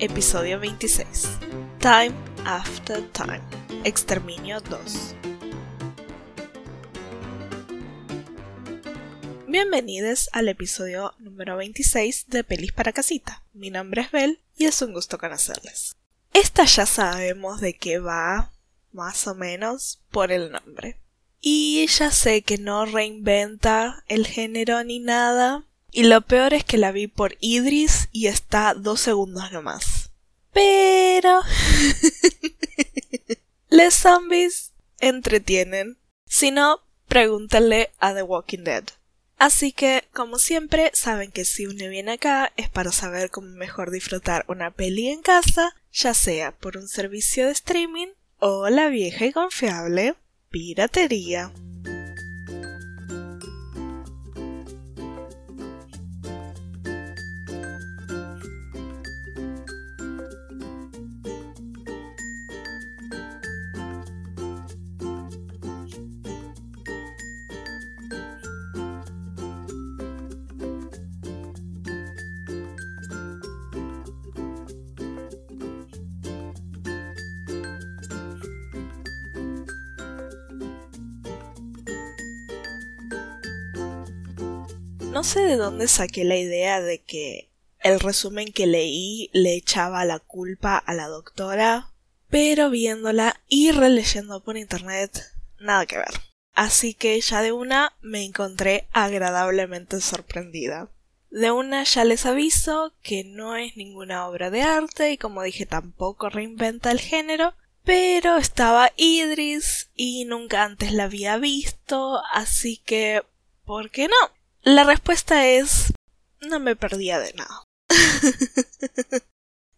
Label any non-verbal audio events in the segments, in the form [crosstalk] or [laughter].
episodio 26. Time After Time. Exterminio 2. Bienvenidos al episodio número 26 de Pelis para Casita. Mi nombre es Bel y es un gusto conocerles. Esta ya sabemos de qué va, más o menos, por el nombre. Y ya sé que no reinventa el género ni nada. Y lo peor es que la vi por Idris y está dos segundos nomás. Pero... [laughs] Les zombies entretienen. Si no, pregúntenle a The Walking Dead. Así que, como siempre, saben que si uno viene acá es para saber cómo mejor disfrutar una peli en casa, ya sea por un servicio de streaming o la vieja y confiable piratería. No sé de dónde saqué la idea de que el resumen que leí le echaba la culpa a la doctora, pero viéndola y releyendo por internet, nada que ver. Así que ya de una me encontré agradablemente sorprendida. De una ya les aviso que no es ninguna obra de arte y como dije tampoco reinventa el género, pero estaba Idris y nunca antes la había visto, así que ¿por qué no? La respuesta es no me perdía de nada. [laughs]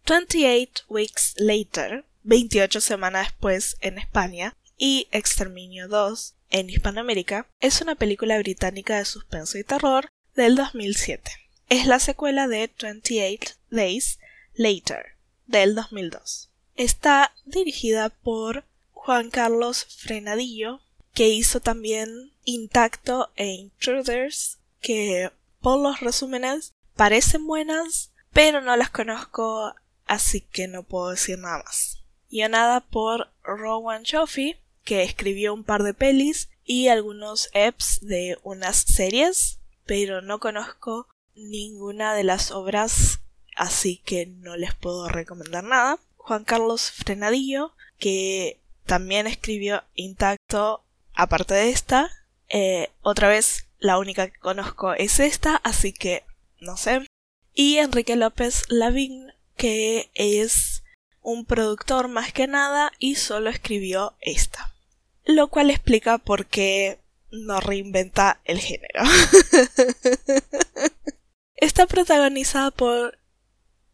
28 Weeks Later, 28 semanas después en España, y Exterminio 2 en Hispanoamérica, es una película británica de suspenso y terror del 2007. Es la secuela de 28 Days Later del 2002. Está dirigida por Juan Carlos Frenadillo, que hizo también Intacto e Intruders que por los resúmenes parecen buenas, pero no las conozco, así que no puedo decir nada más. Guionada por Rowan Joffey, que escribió un par de pelis y algunos EPs de unas series, pero no conozco ninguna de las obras, así que no les puedo recomendar nada. Juan Carlos Frenadillo, que también escribió Intacto, aparte de esta, eh, otra vez la única que conozco es esta, así que no sé. Y Enrique López Lavín, que es un productor más que nada y solo escribió esta. Lo cual explica por qué no reinventa el género. [laughs] Está protagonizada por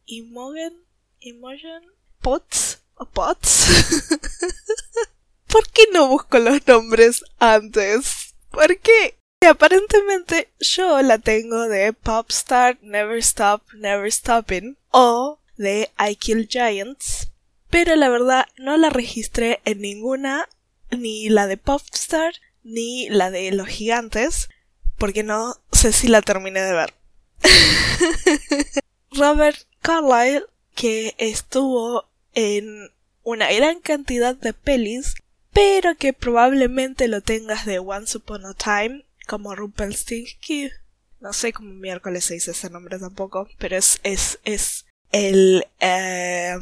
Imogen, Imogen Potts o Potts. [laughs] ¿Por qué no busco los nombres antes? ¿Por qué? Aparentemente yo la tengo de Popstar Never Stop Never Stopping o de I Kill Giants, pero la verdad no la registré en ninguna, ni la de Popstar ni la de Los Gigantes, porque no sé si la terminé de ver. [laughs] Robert Carlyle, que estuvo en una gran cantidad de pelis, pero que probablemente lo tengas de Once Upon a Time como Rumpelstiltskin. No sé cómo miércoles se dice ese nombre tampoco, pero es, es, es el, eh,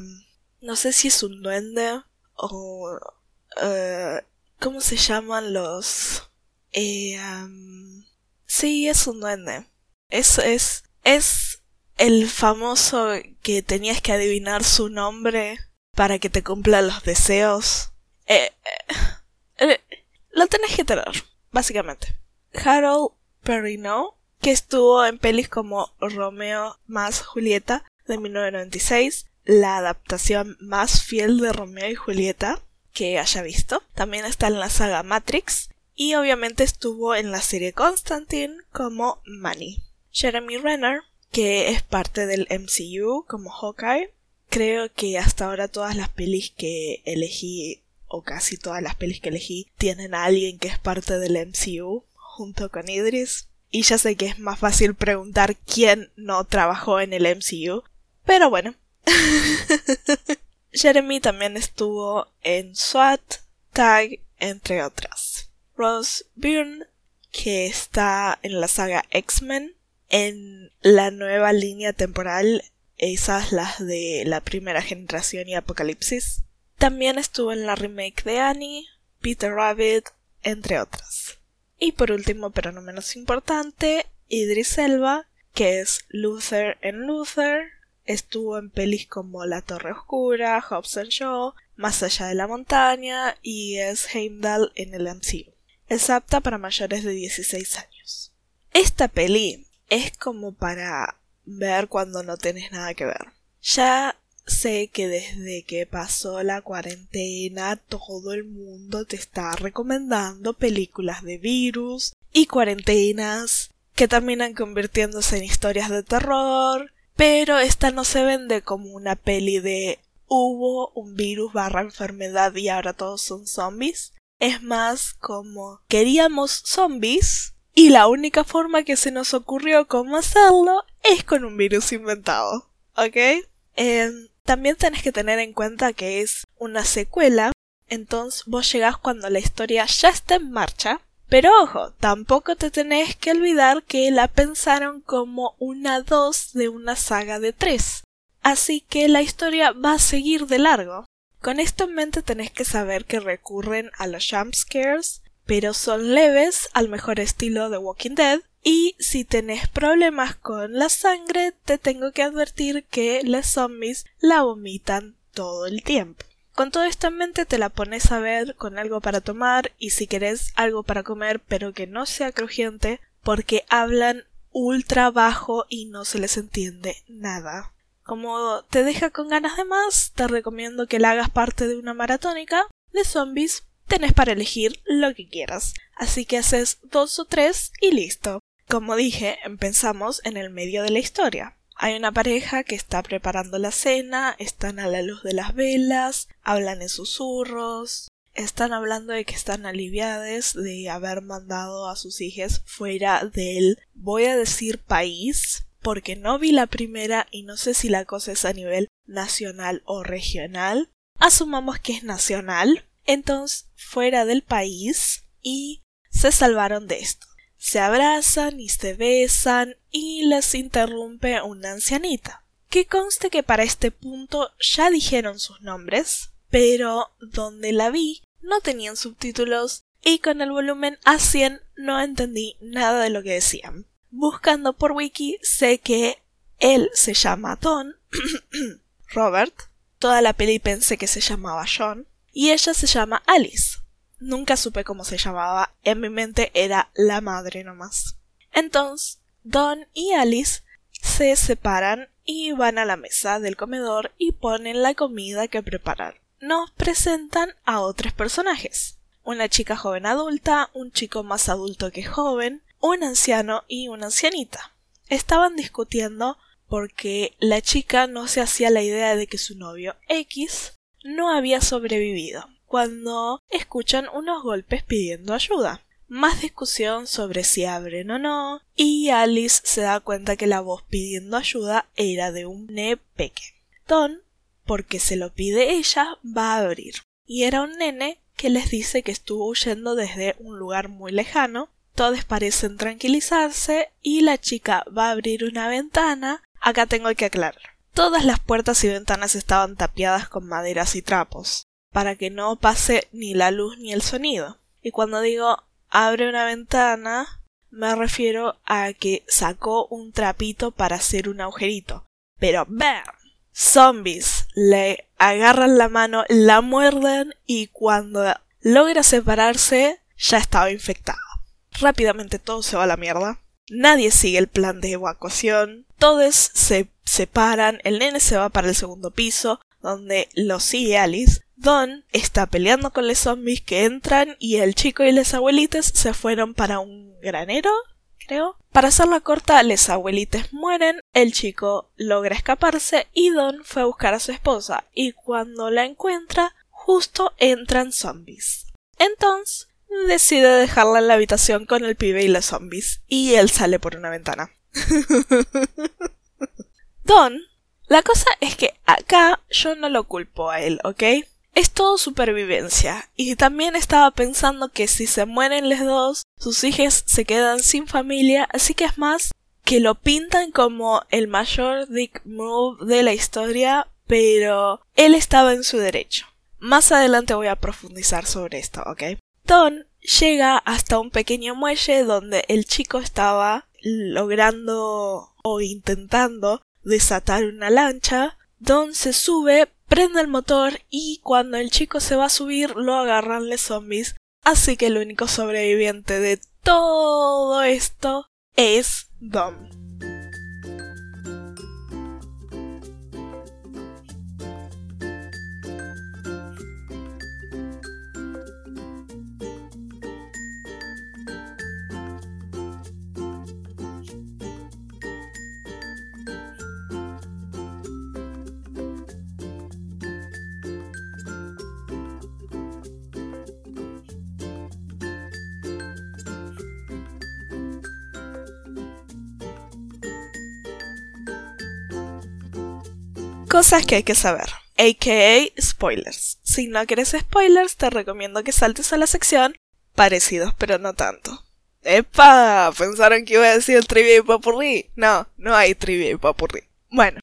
no sé si es un duende o, eh, ¿cómo se llaman los, eh, sí, es un duende. Es, es, es el famoso que tenías que adivinar su nombre para que te cumpla los deseos. Eh, eh, lo tenés que tener, básicamente. Harold Perrineau, que estuvo en pelis como Romeo más Julieta de 1996, la adaptación más fiel de Romeo y Julieta que haya visto. También está en la saga Matrix y obviamente estuvo en la serie Constantine como Manny. Jeremy Renner, que es parte del MCU como Hawkeye. Creo que hasta ahora todas las pelis que elegí o casi todas las pelis que elegí tienen a alguien que es parte del MCU junto con Idris. Y ya sé que es más fácil preguntar quién no trabajó en el MCU. Pero bueno. [laughs] Jeremy también estuvo en SWAT, Tag, entre otras. Rose Byrne, que está en la saga X-Men, en la nueva línea temporal, esas las de la primera generación y Apocalipsis. También estuvo en la remake de Annie, Peter Rabbit, entre otras. Y por último, pero no menos importante, Idris Elba, que es Luther en Luther, estuvo en pelis como La Torre Oscura, Hobbs and Shaw, Más allá de la montaña y es Heimdall en el MCU. Es apta para mayores de 16 años. Esta peli es como para ver cuando no tienes nada que ver. Ya sé que desde que pasó la cuarentena todo el mundo te está recomendando películas de virus y cuarentenas que terminan convirtiéndose en historias de terror, pero esta no se vende como una peli de hubo un virus barra enfermedad y ahora todos son zombies. Es más como queríamos zombies y la única forma que se nos ocurrió cómo hacerlo es con un virus inventado. ¿Ok? Em, también tenés que tener en cuenta que es una secuela, entonces vos llegás cuando la historia ya está en marcha. Pero ojo, tampoco te tenés que olvidar que la pensaron como una dos de una saga de tres. Así que la historia va a seguir de largo. Con esto en mente tenés que saber que recurren a los jump scares, pero son leves al mejor estilo de Walking Dead, y si tenés problemas con la sangre, te tengo que advertir que los zombies la vomitan todo el tiempo. Con todo esto en mente te la pones a ver con algo para tomar y si querés algo para comer pero que no sea crujiente porque hablan ultra bajo y no se les entiende nada. Como te deja con ganas de más, te recomiendo que la hagas parte de una maratónica de zombies. Tenés para elegir lo que quieras. Así que haces dos o tres y listo. Como dije, empezamos en el medio de la historia. Hay una pareja que está preparando la cena, están a la luz de las velas, hablan en susurros, están hablando de que están aliviadas de haber mandado a sus hijos fuera del, voy a decir país, porque no vi la primera y no sé si la cosa es a nivel nacional o regional. Asumamos que es nacional, entonces fuera del país y se salvaron de esto. Se abrazan y se besan y les interrumpe una ancianita. Que conste que para este punto ya dijeron sus nombres, pero donde la vi no tenían subtítulos y con el volumen a 100 no entendí nada de lo que decían. Buscando por wiki sé que él se llama Don, [clears throat] Robert, toda la peli pensé que se llamaba John, y ella se llama Alice. Nunca supe cómo se llamaba, en mi mente era la madre nomás. Entonces, Don y Alice se separan y van a la mesa del comedor y ponen la comida que preparar. Nos presentan a otros personajes. Una chica joven adulta, un chico más adulto que joven, un anciano y una ancianita. Estaban discutiendo porque la chica no se hacía la idea de que su novio X no había sobrevivido cuando escuchan unos golpes pidiendo ayuda. Más discusión sobre si abren o no, y Alice se da cuenta que la voz pidiendo ayuda era de un nene peque. Don, porque se lo pide ella, va a abrir. Y era un nene que les dice que estuvo huyendo desde un lugar muy lejano. Todos parecen tranquilizarse y la chica va a abrir una ventana. Acá tengo que aclarar. Todas las puertas y ventanas estaban tapiadas con maderas y trapos para que no pase ni la luz ni el sonido. Y cuando digo abre una ventana, me refiero a que sacó un trapito para hacer un agujerito. Pero ¡bam! Zombies le agarran la mano, la muerden y cuando logra separarse ya estaba infectado. Rápidamente todo se va a la mierda. Nadie sigue el plan de evacuación. Todos se separan. El nene se va para el segundo piso, donde lo sigue Alice. Don está peleando con los zombies que entran y el chico y los abuelitos se fueron para un granero, creo. Para hacerla corta, los abuelitos mueren, el chico logra escaparse y Don fue a buscar a su esposa y cuando la encuentra, justo entran zombies. Entonces, decide dejarla en la habitación con el pibe y los zombies y él sale por una ventana. [laughs] Don La cosa es que acá yo no lo culpo a él, ¿ok? Es todo supervivencia. Y también estaba pensando que si se mueren los dos, sus hijos se quedan sin familia, así que es más que lo pintan como el mayor dick move de la historia, pero él estaba en su derecho. Más adelante voy a profundizar sobre esto, ¿ok? Don llega hasta un pequeño muelle donde el chico estaba logrando o intentando desatar una lancha. Don se sube, prende el motor y cuando el chico se va a subir lo agarran los zombies. Así que el único sobreviviente de todo esto es Don. Cosas que hay que saber, aka spoilers. Si no quieres spoilers, te recomiendo que saltes a la sección parecidos pero no tanto. ¡Epa! ¿Pensaron que iba a decir trivia y papurri? No, no hay trivia y papurri. Bueno.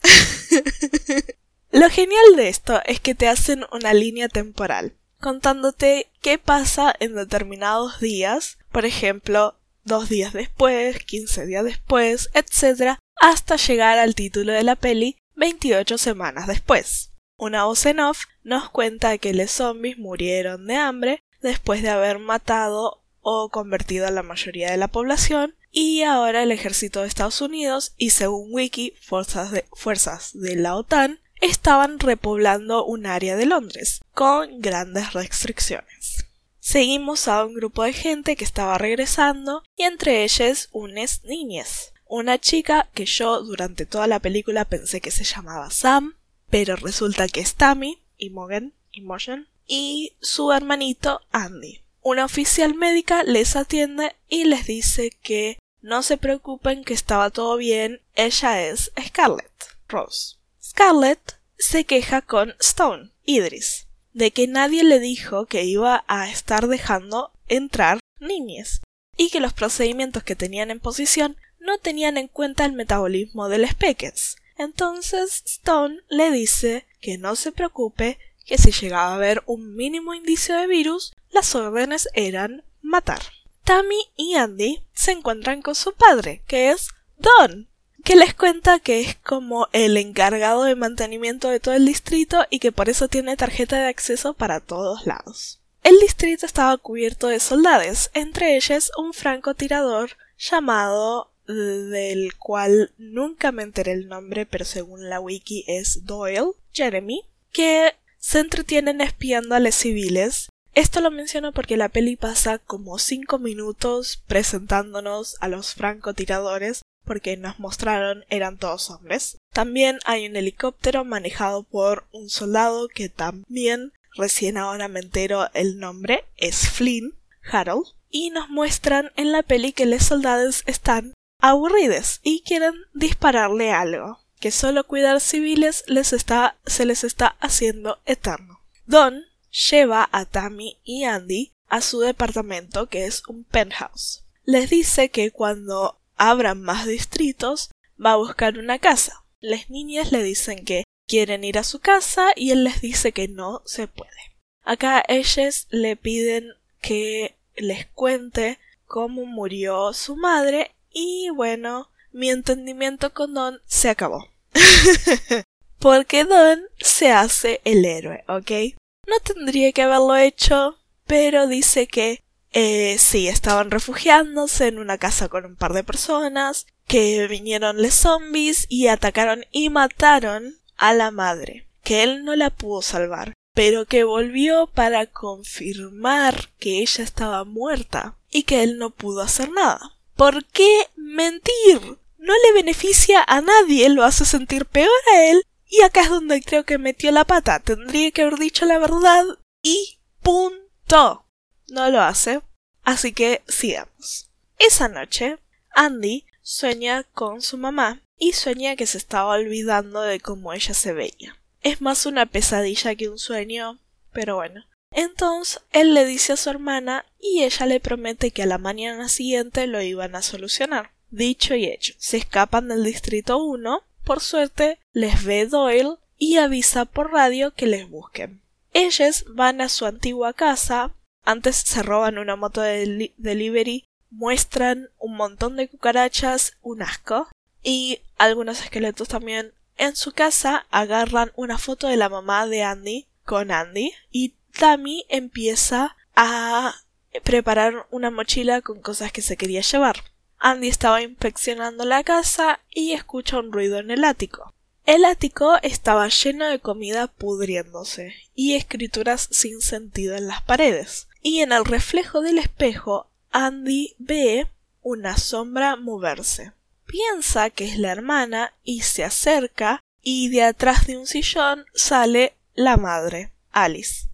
[laughs] Lo genial de esto es que te hacen una línea temporal, contándote qué pasa en determinados días, por ejemplo, dos días después, 15 días después, etc., hasta llegar al título de la peli 28 semanas después. Una voz en off nos cuenta que los zombies murieron de hambre después de haber matado o convertido a la mayoría de la población y ahora el ejército de Estados Unidos y según Wiki fuerzas de, fuerzas de la OTAN estaban repoblando un área de Londres con grandes restricciones. Seguimos a un grupo de gente que estaba regresando y entre ellas unas niñas. Una chica que yo durante toda la película pensé que se llamaba Sam, pero resulta que es Tammy, Imogen, Imogen, y su hermanito Andy. Una oficial médica les atiende y les dice que no se preocupen que estaba todo bien, ella es Scarlett, Rose. Scarlett se queja con Stone, Idris, de que nadie le dijo que iba a estar dejando entrar niñas y que los procedimientos que tenían en posición no tenían en cuenta el metabolismo del Speckens. Entonces Stone le dice que no se preocupe, que si llegaba a haber un mínimo indicio de virus, las órdenes eran matar. Tammy y Andy se encuentran con su padre, que es Don, que les cuenta que es como el encargado de mantenimiento de todo el distrito y que por eso tiene tarjeta de acceso para todos lados. El distrito estaba cubierto de soldados, entre ellos un francotirador llamado del cual nunca me enteré el nombre, pero según la wiki es Doyle, Jeremy, que se entretienen espiando a los civiles. Esto lo menciono porque la peli pasa como cinco minutos presentándonos a los francotiradores porque nos mostraron eran todos hombres. También hay un helicóptero manejado por un soldado que también recién ahora me entero el nombre es Flynn, Harold, y nos muestran en la peli que los soldados están aburridos y quieren dispararle algo, que solo cuidar civiles les está, se les está haciendo eterno. Don lleva a Tammy y Andy a su departamento que es un penthouse. Les dice que cuando abran más distritos va a buscar una casa. Las niñas le dicen que quieren ir a su casa y él les dice que no se puede. Acá ellas le piden que les cuente cómo murió su madre y bueno, mi entendimiento con Don se acabó. [laughs] Porque Don se hace el héroe, ¿ok? No tendría que haberlo hecho, pero dice que eh, sí, estaban refugiándose en una casa con un par de personas, que vinieron los zombies y atacaron y mataron a la madre, que él no la pudo salvar, pero que volvió para confirmar que ella estaba muerta y que él no pudo hacer nada. ¿Por qué mentir? No le beneficia a nadie, lo hace sentir peor a él. Y acá es donde creo que metió la pata. Tendría que haber dicho la verdad y punto. No lo hace. Así que sigamos. Esa noche, Andy sueña con su mamá y sueña que se estaba olvidando de cómo ella se veía. Es más una pesadilla que un sueño, pero bueno. Entonces él le dice a su hermana y ella le promete que a la mañana siguiente lo iban a solucionar. Dicho y hecho, se escapan del distrito 1, por suerte les ve Doyle y avisa por radio que les busquen. Ellos van a su antigua casa, antes se roban una moto de delivery, muestran un montón de cucarachas, un asco, y algunos esqueletos también. En su casa agarran una foto de la mamá de Andy con Andy y Tammy empieza a preparar una mochila con cosas que se quería llevar. Andy estaba inspeccionando la casa y escucha un ruido en el ático. El ático estaba lleno de comida pudriéndose y escrituras sin sentido en las paredes. Y en el reflejo del espejo, Andy ve una sombra moverse. Piensa que es la hermana y se acerca y de atrás de un sillón sale la madre, Alice.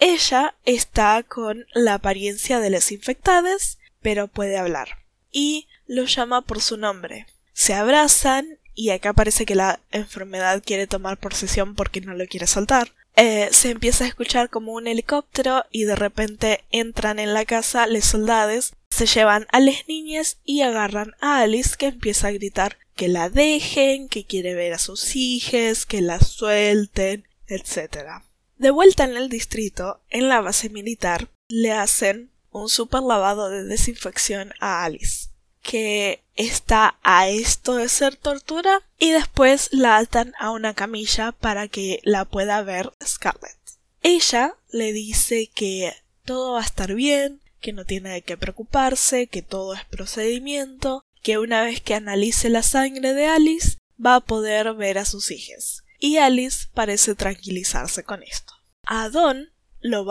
Ella está con la apariencia de las infectadas, pero puede hablar. Y lo llama por su nombre. Se abrazan y acá parece que la enfermedad quiere tomar posesión porque no lo quiere soltar. Eh, se empieza a escuchar como un helicóptero y de repente entran en la casa los soldados, se llevan a las niñas y agarran a Alice que empieza a gritar que la dejen, que quiere ver a sus hijas, que la suelten, etc. De vuelta en el distrito, en la base militar, le hacen un super lavado de desinfección a Alice que está a esto de ser tortura y después la atan a una camilla para que la pueda ver Scarlett. Ella le dice que todo va a estar bien, que no tiene de qué preocuparse, que todo es procedimiento, que una vez que analice la sangre de Alice va a poder ver a sus hijas. Y Alice parece tranquilizarse con esto. A Don lo,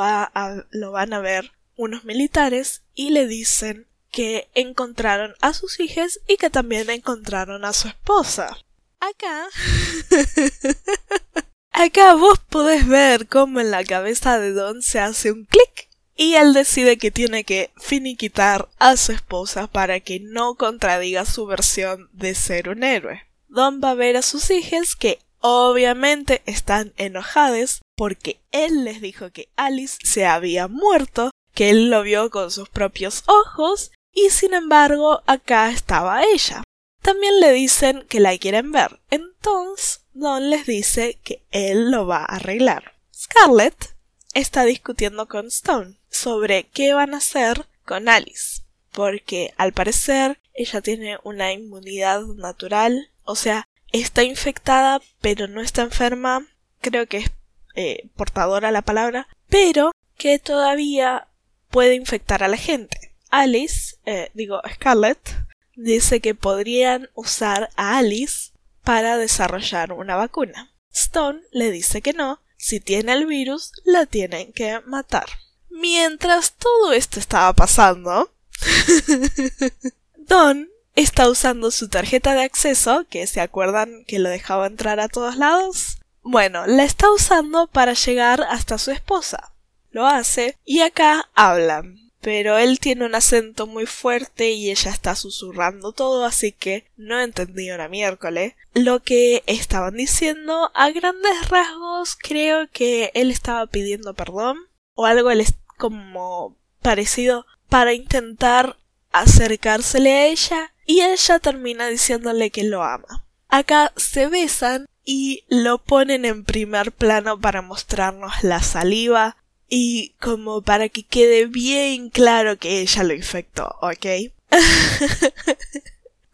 lo van a ver unos militares y le dicen que encontraron a sus hijas y que también encontraron a su esposa. Acá. [laughs] Acá vos podés ver cómo en la cabeza de Don se hace un clic y él decide que tiene que finiquitar a su esposa para que no contradiga su versión de ser un héroe. Don va a ver a sus hijas que obviamente están enojadas porque él les dijo que Alice se había muerto, que él lo vio con sus propios ojos y sin embargo acá estaba ella. También le dicen que la quieren ver, entonces Don les dice que él lo va a arreglar. Scarlett está discutiendo con Stone sobre qué van a hacer con Alice, porque al parecer ella tiene una inmunidad natural, o sea, está infectada pero no está enferma, creo que es eh, portadora la palabra, pero que todavía puede infectar a la gente. Alice, eh, digo Scarlett, dice que podrían usar a Alice para desarrollar una vacuna. Stone le dice que no, si tiene el virus, la tienen que matar. Mientras todo esto estaba pasando, [laughs] Don está usando su tarjeta de acceso, que se acuerdan que lo dejaba entrar a todos lados. Bueno, la está usando para llegar hasta su esposa. Lo hace y acá hablan pero él tiene un acento muy fuerte y ella está susurrando todo, así que no entendí una miércoles. Lo que estaban diciendo, a grandes rasgos, creo que él estaba pidiendo perdón o algo como parecido para intentar acercársele a ella y ella termina diciéndole que lo ama. Acá se besan y lo ponen en primer plano para mostrarnos la saliva y como para que quede bien claro que ella lo infectó, ¿ok? [laughs]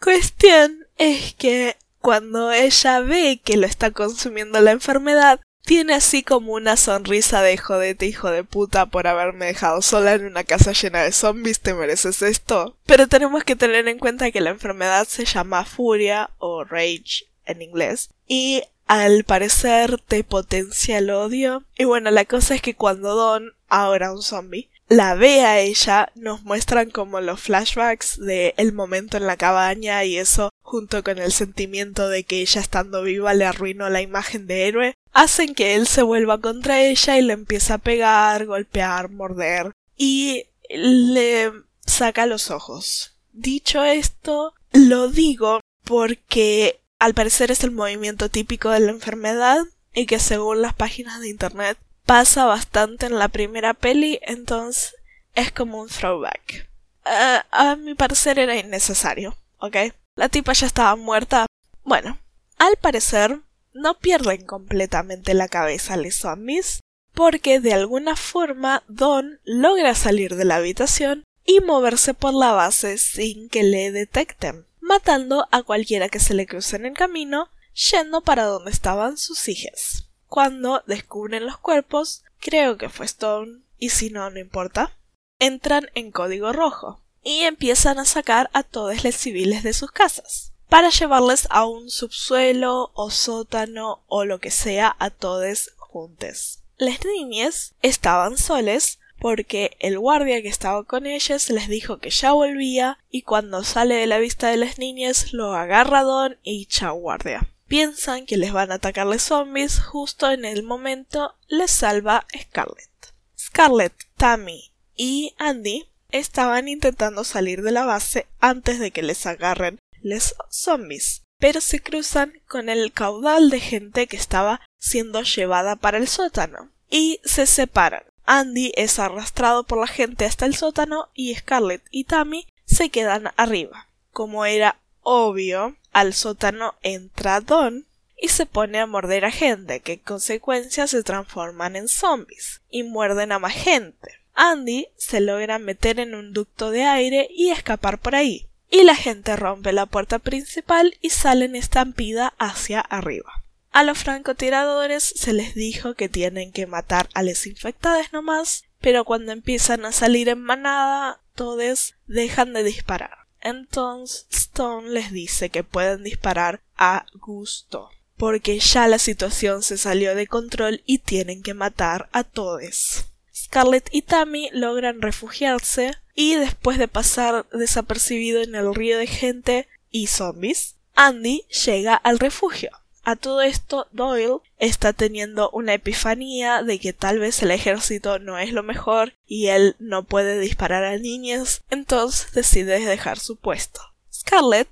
Cuestión es que cuando ella ve que lo está consumiendo la enfermedad, tiene así como una sonrisa de jodete hijo de puta por haberme dejado sola en una casa llena de zombies, te mereces esto. Pero tenemos que tener en cuenta que la enfermedad se llama furia o rage en inglés y al parecer te potencia el odio. Y bueno, la cosa es que cuando Don, ahora un zombie, la ve a ella, nos muestran como los flashbacks de el momento en la cabaña y eso, junto con el sentimiento de que ella estando viva le arruinó la imagen de héroe, hacen que él se vuelva contra ella y le empieza a pegar, golpear, morder y le saca los ojos. Dicho esto, lo digo porque al parecer es el movimiento típico de la enfermedad y que según las páginas de internet pasa bastante en la primera peli, entonces es como un throwback. Eh, a mi parecer era innecesario, ¿ok? La tipa ya estaba muerta. Bueno, al parecer no pierden completamente la cabeza los zombies, porque de alguna forma Don logra salir de la habitación y moverse por la base sin que le detecten, matando a cualquiera que se le cruce en el camino, yendo para donde estaban sus hijas. Cuando descubren los cuerpos, creo que fue Stone, y si no, no importa, entran en código rojo y empiezan a sacar a todos los civiles de sus casas para llevarles a un subsuelo o sótano o lo que sea a todos juntos. Las niñas estaban soles porque el guardia que estaba con ellas les dijo que ya volvía y cuando sale de la vista de las niñas lo agarra Don y chao guardia. Piensan que les van a atacarles zombies justo en el momento les salva Scarlett. Scarlett, Tammy y Andy estaban intentando salir de la base antes de que les agarren los zombies, pero se cruzan con el caudal de gente que estaba siendo llevada para el sótano y se separan. Andy es arrastrado por la gente hasta el sótano y Scarlett y Tammy se quedan arriba. Como era obvio, al sótano entra Don y se pone a morder a gente que en consecuencia se transforman en zombies y muerden a más gente. Andy se logra meter en un ducto de aire y escapar por ahí, y la gente rompe la puerta principal y salen estampida hacia arriba. A los francotiradores se les dijo que tienen que matar a los infectados nomás, pero cuando empiezan a salir en manada, todos dejan de disparar. Entonces Stone les dice que pueden disparar a gusto, porque ya la situación se salió de control y tienen que matar a todos. Scarlett y Tammy logran refugiarse y después de pasar desapercibido en el río de gente y zombies, Andy llega al refugio. A todo esto, Doyle está teniendo una epifanía de que tal vez el ejército no es lo mejor y él no puede disparar a niñas, entonces decide dejar su puesto. Scarlett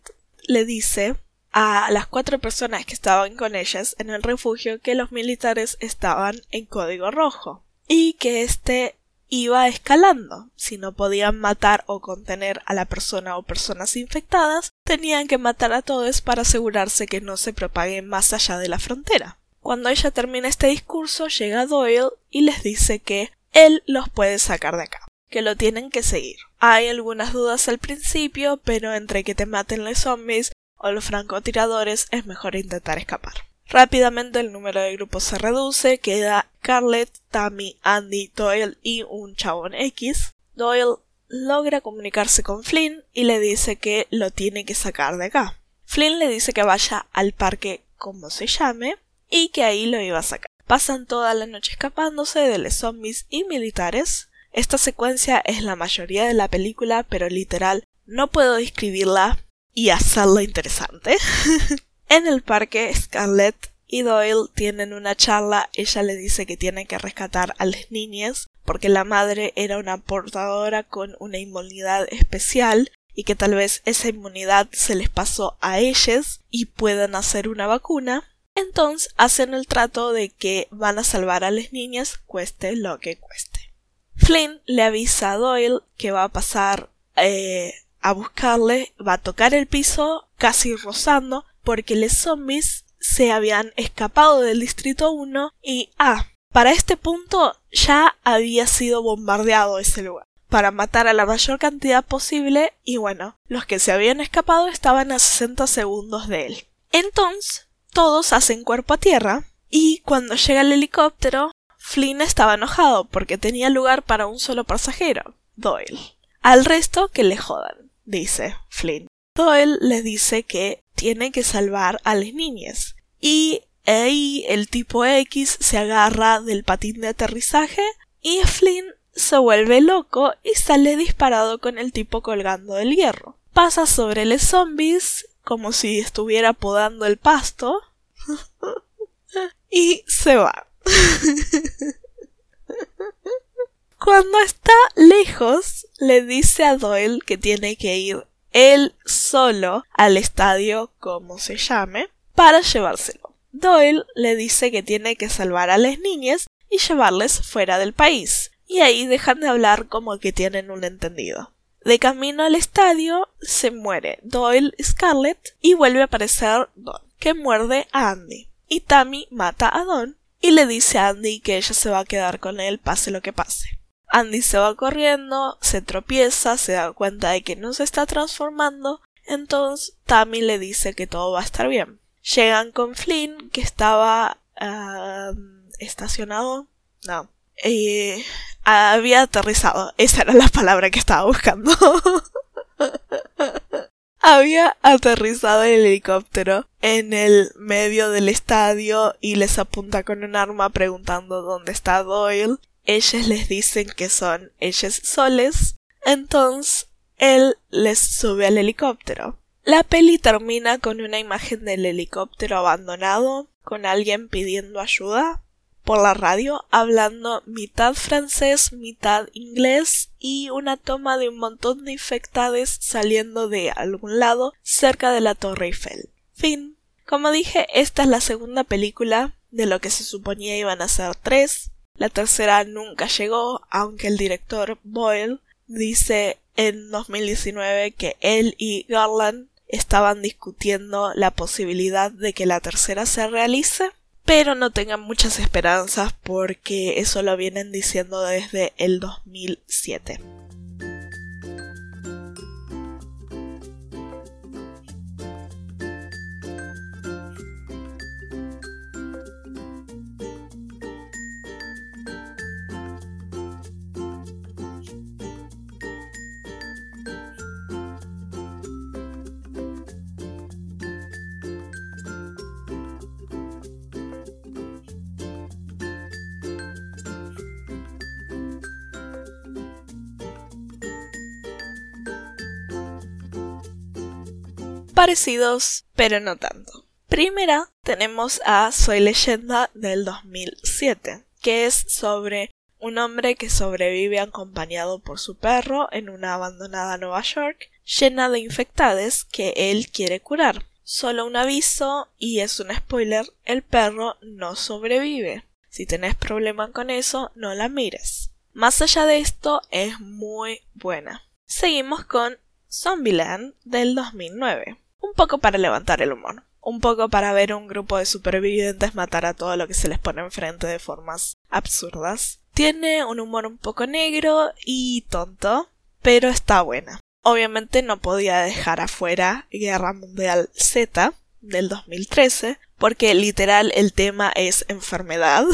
le dice a las cuatro personas que estaban con ellas en el refugio que los militares estaban en código rojo y que este iba escalando. Si no podían matar o contener a la persona o personas infectadas, tenían que matar a todos para asegurarse que no se propaguen más allá de la frontera. Cuando ella termina este discurso, llega Doyle y les dice que él los puede sacar de acá, que lo tienen que seguir. Hay algunas dudas al principio, pero entre que te maten los zombies o los francotiradores es mejor intentar escapar. Rápidamente el número de grupos se reduce, queda Carlet, Tammy, Andy, Doyle y un chabón X. Doyle logra comunicarse con Flynn y le dice que lo tiene que sacar de acá. Flynn le dice que vaya al parque como se llame y que ahí lo iba a sacar. Pasan toda la noche escapándose de los zombies y militares. Esta secuencia es la mayoría de la película, pero literal no puedo describirla y hacerla interesante. [laughs] En el parque, Scarlett y Doyle tienen una charla. Ella le dice que tiene que rescatar a las niñas porque la madre era una portadora con una inmunidad especial y que tal vez esa inmunidad se les pasó a ellas y puedan hacer una vacuna. Entonces hacen el trato de que van a salvar a las niñas cueste lo que cueste. Flynn le avisa a Doyle que va a pasar eh, a buscarle, va a tocar el piso casi rozando porque los zombies se habían escapado del Distrito 1 y, ah, para este punto ya había sido bombardeado ese lugar para matar a la mayor cantidad posible y bueno, los que se habían escapado estaban a 60 segundos de él. Entonces, todos hacen cuerpo a tierra y cuando llega el helicóptero, Flynn estaba enojado porque tenía lugar para un solo pasajero, Doyle. Al resto que le jodan, dice Flynn. Doyle le dice que tiene que salvar a las niñas. Y ahí el tipo X se agarra del patín de aterrizaje y Flynn se vuelve loco y sale disparado con el tipo colgando del hierro. Pasa sobre los zombies como si estuviera podando el pasto [laughs] y se va. [laughs] Cuando está lejos, le dice a Doyle que tiene que ir él solo al estadio, como se llame, para llevárselo. Doyle le dice que tiene que salvar a las niñas y llevarles fuera del país, y ahí dejan de hablar como que tienen un entendido. De camino al estadio se muere Doyle Scarlett y vuelve a aparecer Don, que muerde a Andy. Y Tammy mata a Don y le dice a Andy que ella se va a quedar con él pase lo que pase. Andy se va corriendo, se tropieza, se da cuenta de que no se está transformando, entonces Tammy le dice que todo va a estar bien. Llegan con Flynn, que estaba estacionado. No. Eh, había aterrizado. Esa era la palabra que estaba buscando. [laughs] había aterrizado el helicóptero en el medio del estadio y les apunta con un arma preguntando dónde está Doyle. Ellos les dicen que son ellos soles. Entonces él les sube al helicóptero. La peli termina con una imagen del helicóptero abandonado, con alguien pidiendo ayuda por la radio, hablando mitad francés, mitad inglés y una toma de un montón de infectados saliendo de algún lado cerca de la Torre Eiffel. Fin. Como dije, esta es la segunda película de lo que se suponía iban a ser tres. La tercera nunca llegó, aunque el director Boyle dice en 2019 que él y Garland estaban discutiendo la posibilidad de que la tercera se realice, pero no tengan muchas esperanzas porque eso lo vienen diciendo desde el 2007. Parecidos, pero no tanto. Primera tenemos a Soy leyenda del 2007, que es sobre un hombre que sobrevive acompañado por su perro en una abandonada Nueva York llena de infectades que él quiere curar. Solo un aviso y es un spoiler, el perro no sobrevive. Si tenés problema con eso, no la mires. Más allá de esto, es muy buena. Seguimos con Zombieland del 2009 un poco para levantar el humor, un poco para ver un grupo de supervivientes matar a todo lo que se les pone enfrente de formas absurdas. Tiene un humor un poco negro y tonto, pero está buena. Obviamente no podía dejar afuera Guerra Mundial Z del 2013, porque literal el tema es enfermedad.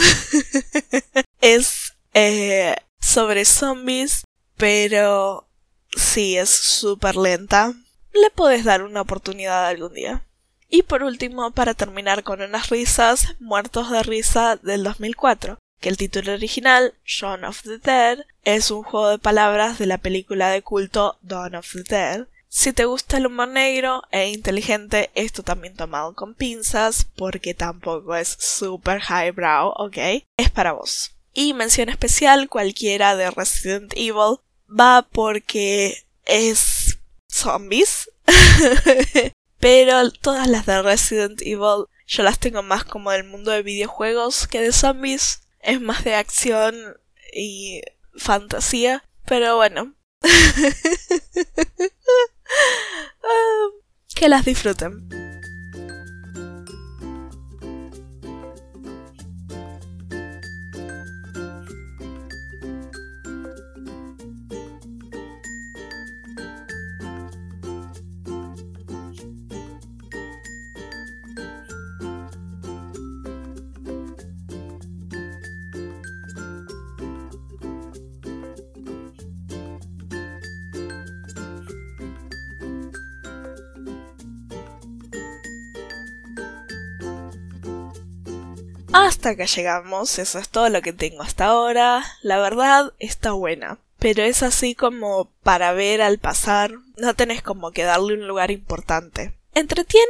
[laughs] es eh, sobre zombies, pero sí es súper lenta le puedes dar una oportunidad algún día. Y por último, para terminar con unas risas, Muertos de Risa del 2004, que el título original, Shaun of the Dead, es un juego de palabras de la película de culto Dawn of the Dead. Si te gusta el humor negro e inteligente, esto también tomado con pinzas, porque tampoco es super highbrow, ¿ok? Es para vos. Y mención especial, cualquiera de Resident Evil, va porque es zombies. [laughs] Pero todas las de Resident Evil yo las tengo más como del mundo de videojuegos que de zombies. Es más de acción y fantasía. Pero bueno. [laughs] Ah, que las disfruten. Hasta acá llegamos, eso es todo lo que tengo hasta ahora. La verdad está buena, pero es así como para ver al pasar, no tenés como que darle un lugar importante. ¿Entretiene?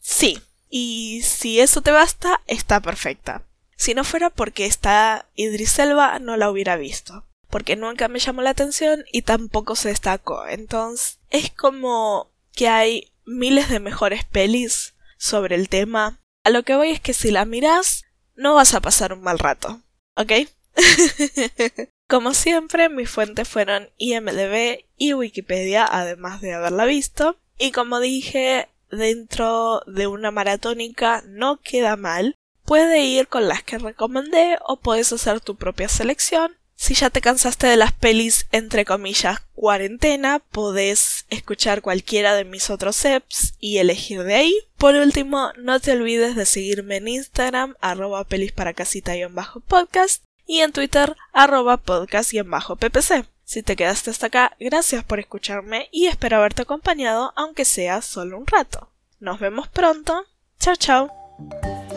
Sí. Y si eso te basta, está perfecta. Si no fuera porque está Idris Elba, no la hubiera visto. Porque nunca me llamó la atención y tampoco se destacó. Entonces, es como que hay miles de mejores pelis sobre el tema. A lo que voy es que si la miras, no vas a pasar un mal rato. ¿Ok? [laughs] Como siempre, mis fuentes fueron IMDB y Wikipedia, además de haberla visto. Y como dije, dentro de una maratónica no queda mal. Puede ir con las que recomendé o puedes hacer tu propia selección. Si ya te cansaste de las pelis entre comillas cuarentena, podés escuchar cualquiera de mis otros apps y elegir de ahí. Por último, no te olvides de seguirme en Instagram, arroba pelis para casita y bajo podcast y en Twitter, arroba podcast y bajo ppc. Si te quedaste hasta acá, gracias por escucharme y espero haberte acompañado aunque sea solo un rato. Nos vemos pronto. Chao, chao.